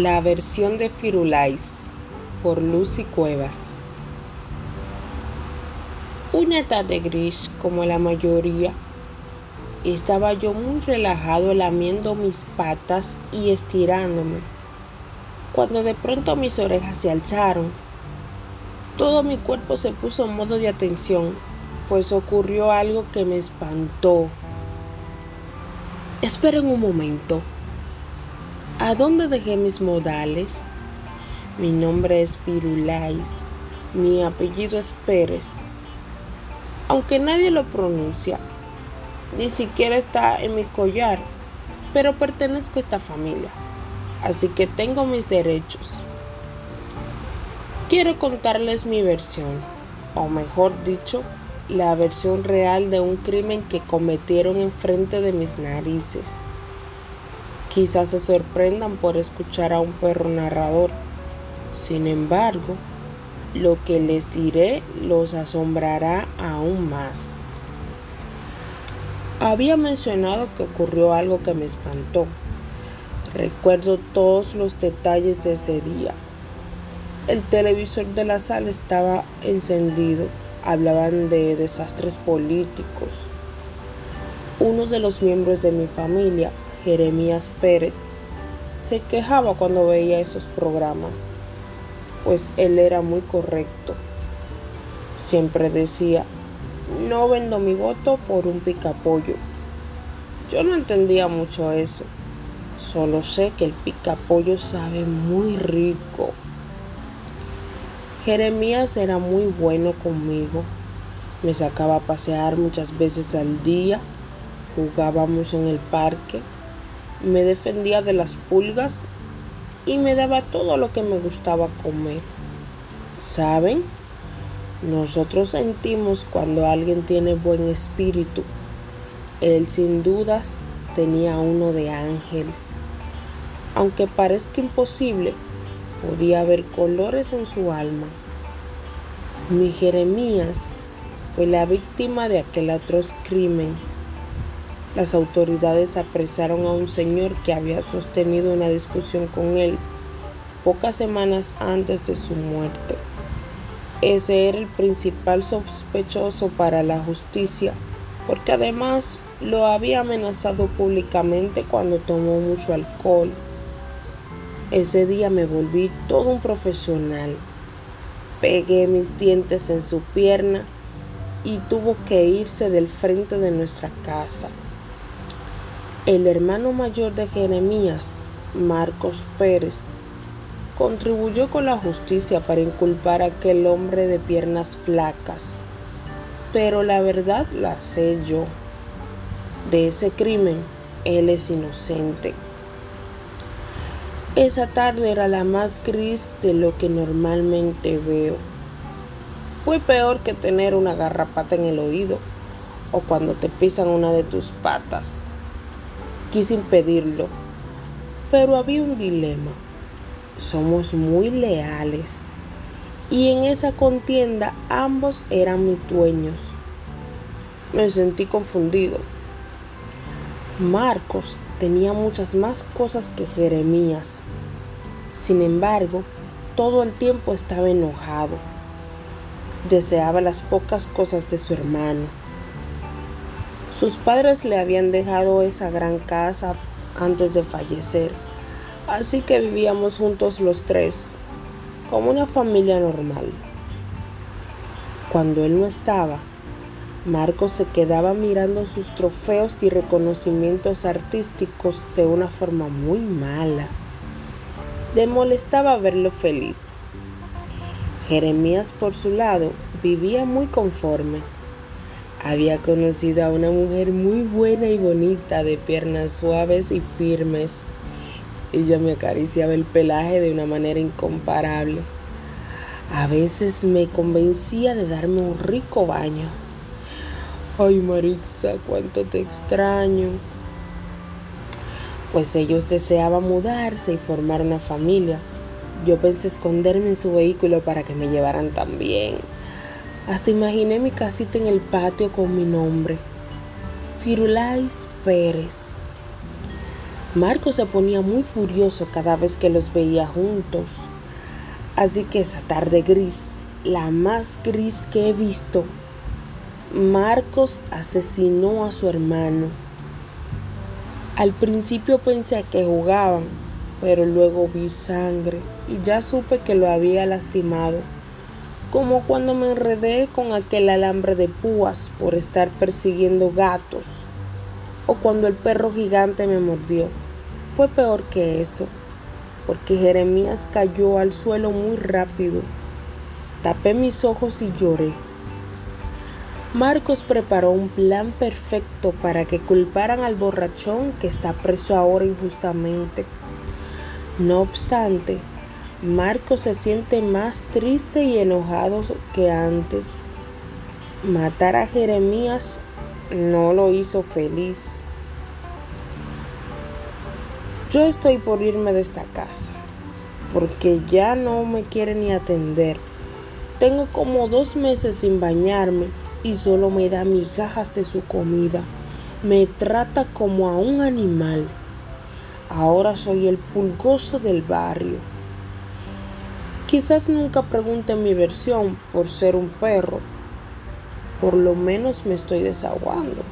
La versión de Firulais por Lucy Cuevas. Una tarde gris como la mayoría, estaba yo muy relajado lamiendo mis patas y estirándome, cuando de pronto mis orejas se alzaron. Todo mi cuerpo se puso en modo de atención, pues ocurrió algo que me espantó. Esperen un momento. ¿A dónde dejé mis modales? Mi nombre es Firulais, mi apellido es Pérez. Aunque nadie lo pronuncia, ni siquiera está en mi collar, pero pertenezco a esta familia, así que tengo mis derechos. Quiero contarles mi versión, o mejor dicho, la versión real de un crimen que cometieron enfrente de mis narices. Quizás se sorprendan por escuchar a un perro narrador. Sin embargo, lo que les diré los asombrará aún más. Había mencionado que ocurrió algo que me espantó. Recuerdo todos los detalles de ese día. El televisor de la sala estaba encendido. Hablaban de desastres políticos. Uno de los miembros de mi familia Jeremías Pérez, se quejaba cuando veía esos programas, pues él era muy correcto. Siempre decía, no vendo mi voto por un picapollo. Yo no entendía mucho eso, solo sé que el picapollo sabe muy rico. Jeremías era muy bueno conmigo, me sacaba a pasear muchas veces al día, jugábamos en el parque me defendía de las pulgas y me daba todo lo que me gustaba comer. ¿Saben? Nosotros sentimos cuando alguien tiene buen espíritu. Él sin dudas tenía uno de ángel. Aunque parezca imposible, podía haber colores en su alma. Mi Jeremías fue la víctima de aquel atroz crimen las autoridades apresaron a un señor que había sostenido una discusión con él pocas semanas antes de su muerte. Ese era el principal sospechoso para la justicia, porque además lo había amenazado públicamente cuando tomó mucho alcohol. Ese día me volví todo un profesional. Pegué mis dientes en su pierna y tuvo que irse del frente de nuestra casa. El hermano mayor de Jeremías, Marcos Pérez, contribuyó con la justicia para inculpar a aquel hombre de piernas flacas. Pero la verdad la sé yo. De ese crimen, él es inocente. Esa tarde era la más gris de lo que normalmente veo. Fue peor que tener una garrapata en el oído o cuando te pisan una de tus patas. Quise impedirlo, pero había un dilema. Somos muy leales y en esa contienda ambos eran mis dueños. Me sentí confundido. Marcos tenía muchas más cosas que Jeremías. Sin embargo, todo el tiempo estaba enojado. Deseaba las pocas cosas de su hermano sus padres le habían dejado esa gran casa antes de fallecer, así que vivíamos juntos los tres, como una familia normal. Cuando él no estaba, Marcos se quedaba mirando sus trofeos y reconocimientos artísticos de una forma muy mala. Le molestaba verlo feliz. Jeremías, por su lado, vivía muy conforme había conocido a una mujer muy buena y bonita, de piernas suaves y firmes. Ella me acariciaba el pelaje de una manera incomparable. A veces me convencía de darme un rico baño. Ay, Marixa, cuánto te extraño. Pues ellos deseaban mudarse y formar una familia. Yo pensé esconderme en su vehículo para que me llevaran también. Hasta imaginé mi casita en el patio con mi nombre, Firulais Pérez. Marco se ponía muy furioso cada vez que los veía juntos. Así que esa tarde gris, la más gris que he visto, Marcos asesinó a su hermano. Al principio pensé que jugaban, pero luego vi sangre y ya supe que lo había lastimado, como cuando me enredé con aquel alambre de púas por estar persiguiendo gatos, o cuando el perro gigante me mordió. Fue peor que eso, porque Jeremías cayó al suelo muy rápido. Tapé mis ojos y lloré. Marcos preparó un plan perfecto para que culparan al borrachón que está preso ahora injustamente. No obstante, Marcos se siente más triste y enojado que antes. Matar a Jeremías no lo hizo feliz. Yo estoy por irme de esta casa, porque ya no me quiere ni atender. Tengo como dos meses sin bañarme y solo me da migajas de su comida. Me trata como a un animal. Ahora soy el pulgoso del barrio. Quizás nunca pregunte mi versión por ser un perro. Por lo menos me estoy desahogando.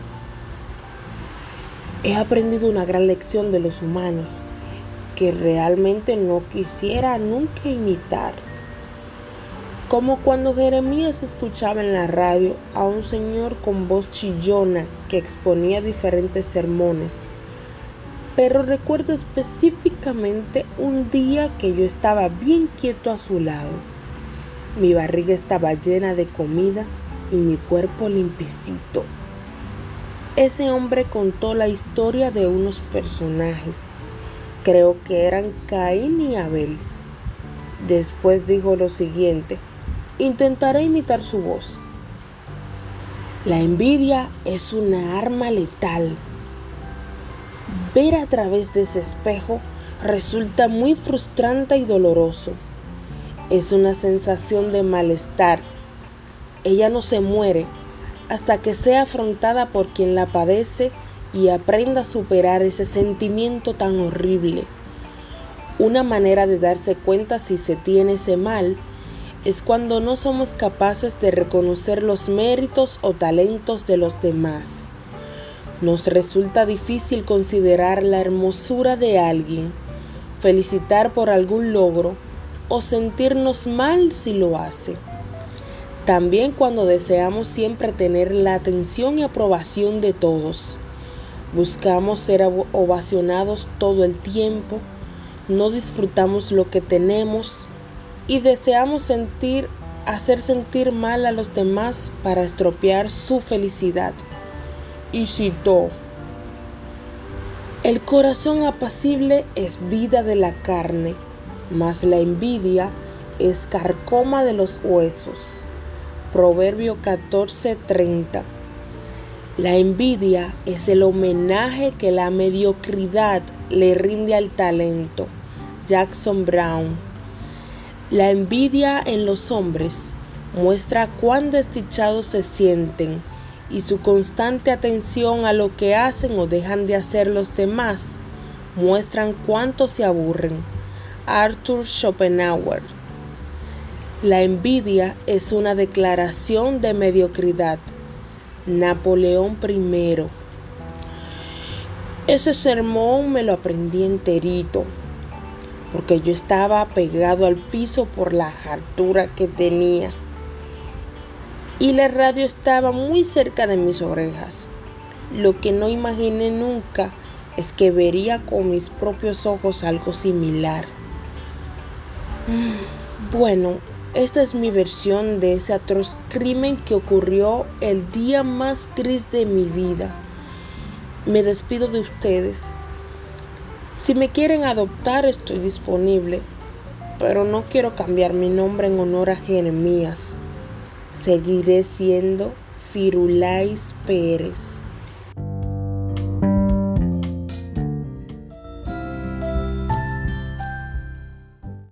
He aprendido una gran lección de los humanos que realmente no quisiera nunca imitar como cuando Jeremías escuchaba en la radio a un señor con voz chillona que exponía diferentes sermones. Pero recuerdo específicamente un día que yo estaba bien quieto a su lado. Mi barriga estaba llena de comida y mi cuerpo limpicito. Ese hombre contó la historia de unos personajes. Creo que eran Caín y Abel. Después dijo lo siguiente. Intentaré imitar su voz. La envidia es una arma letal. Ver a través de ese espejo resulta muy frustrante y doloroso. Es una sensación de malestar. Ella no se muere hasta que sea afrontada por quien la padece y aprenda a superar ese sentimiento tan horrible. Una manera de darse cuenta si se tiene ese mal es cuando no somos capaces de reconocer los méritos o talentos de los demás. Nos resulta difícil considerar la hermosura de alguien, felicitar por algún logro o sentirnos mal si lo hace. También cuando deseamos siempre tener la atención y aprobación de todos. Buscamos ser ovacionados todo el tiempo, no disfrutamos lo que tenemos, y deseamos sentir, hacer sentir mal a los demás para estropear su felicidad. Y citó, el corazón apacible es vida de la carne, mas la envidia es carcoma de los huesos. Proverbio 14:30. La envidia es el homenaje que la mediocridad le rinde al talento. Jackson Brown. La envidia en los hombres muestra cuán desdichados se sienten y su constante atención a lo que hacen o dejan de hacer los demás muestran cuánto se aburren. Arthur Schopenhauer. La envidia es una declaración de mediocridad. Napoleón I. Ese sermón me lo aprendí enterito porque yo estaba pegado al piso por la altura que tenía y la radio estaba muy cerca de mis orejas. Lo que no imaginé nunca es que vería con mis propios ojos algo similar. Mm, bueno, esta es mi versión de ese atroz crimen que ocurrió el día más gris de mi vida. Me despido de ustedes si me quieren adoptar, estoy disponible, pero no quiero cambiar mi nombre en honor a Jeremías. Seguiré siendo Firulais Pérez.